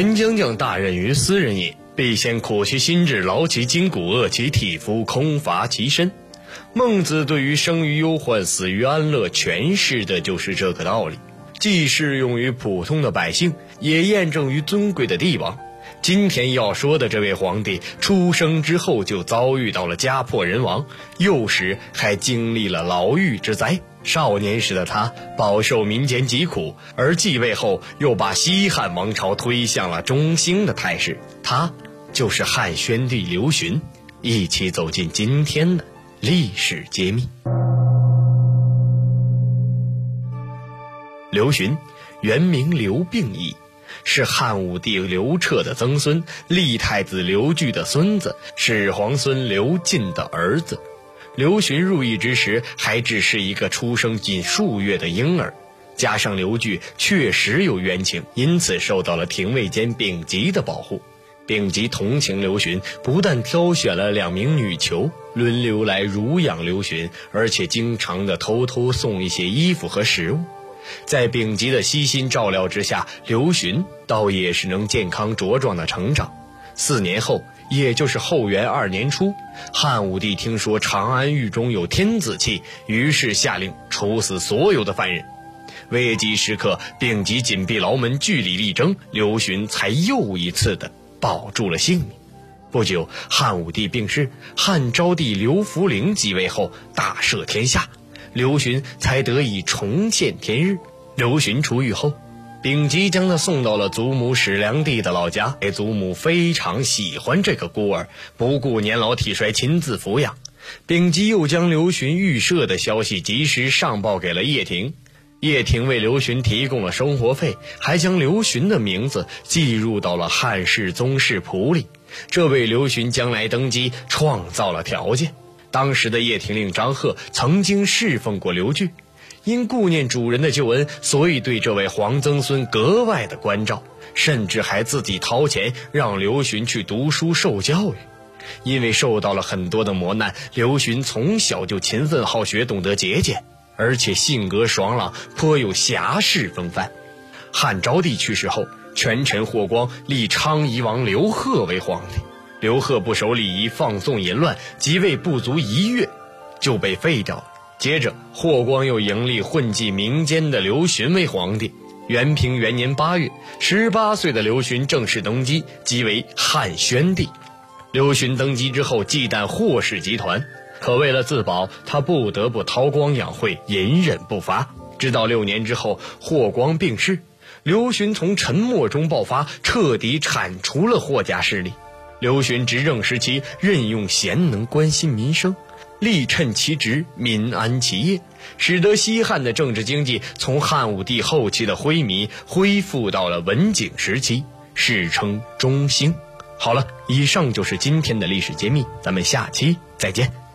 陈将将大任于斯人也，必先苦其心志，劳其筋骨，饿其体肤，空乏其身。孟子对于生于忧患，死于安乐，诠释的就是这个道理，既适用于普通的百姓，也验证于尊贵的帝王。今天要说的这位皇帝，出生之后就遭遇到了家破人亡，幼时还经历了牢狱之灾。少年时的他饱受民间疾苦，而继位后又把西汉王朝推向了中兴的态势。他就是汉宣帝刘询。一起走进今天的历史揭秘。刘询，原名刘病已。是汉武帝刘彻的曾孙，立太子刘据的孙子，始皇孙刘进的儿子。刘询入狱之时，还只是一个出生仅数月的婴儿。加上刘据确实有冤情，因此受到了廷尉监丙吉的保护。丙吉同情刘询，不但挑选了两名女囚轮流来乳养刘询，而且经常的偷偷送一些衣服和食物。在丙吉的悉心照料之下，刘询倒也是能健康茁壮的成长。四年后，也就是后元二年初，汉武帝听说长安狱中有天子气，于是下令处死所有的犯人。危急时刻，丙吉紧闭牢门，据理力争，刘询才又一次的保住了性命。不久，汉武帝病逝，汉昭帝刘弗陵即位后，大赦天下。刘询才得以重见天日。刘询出狱后，丙吉将他送到了祖母史良娣的老家。祖母非常喜欢这个孤儿，不顾年老体衰，亲自抚养。丙吉又将刘询预设的消息及时上报给了叶廷，叶廷为刘询提供了生活费，还将刘询的名字记入到了汉室宗室谱里，这为刘询将来登基创造了条件。当时的叶廷令张贺曾经侍奉过刘据，因顾念主人的旧恩，所以对这位皇曾孙格外的关照，甚至还自己掏钱让刘询去读书受教育。因为受到了很多的磨难，刘询从小就勤奋好学，懂得节俭，而且性格爽朗，颇有侠士风范。汉昭帝去世后，权臣霍光立昌邑王刘贺为皇帝。刘贺不守礼仪，放纵淫乱，即位不足一月，就被废掉了。接着，霍光又迎立混迹民间的刘询为皇帝。元平元年八月，十八岁的刘询正式登基，即为汉宣帝。刘询登基之后，忌惮霍氏集团，可为了自保，他不得不韬光养晦，隐忍不发。直到六年之后，霍光病逝，刘询从沉默中爆发，彻底铲除了霍家势力。刘询执政时期任用贤能，关心民生，力趁其职，民安其业，使得西汉的政治经济从汉武帝后期的灰靡恢复到了文景时期，史称中兴。好了，以上就是今天的历史揭秘，咱们下期再见。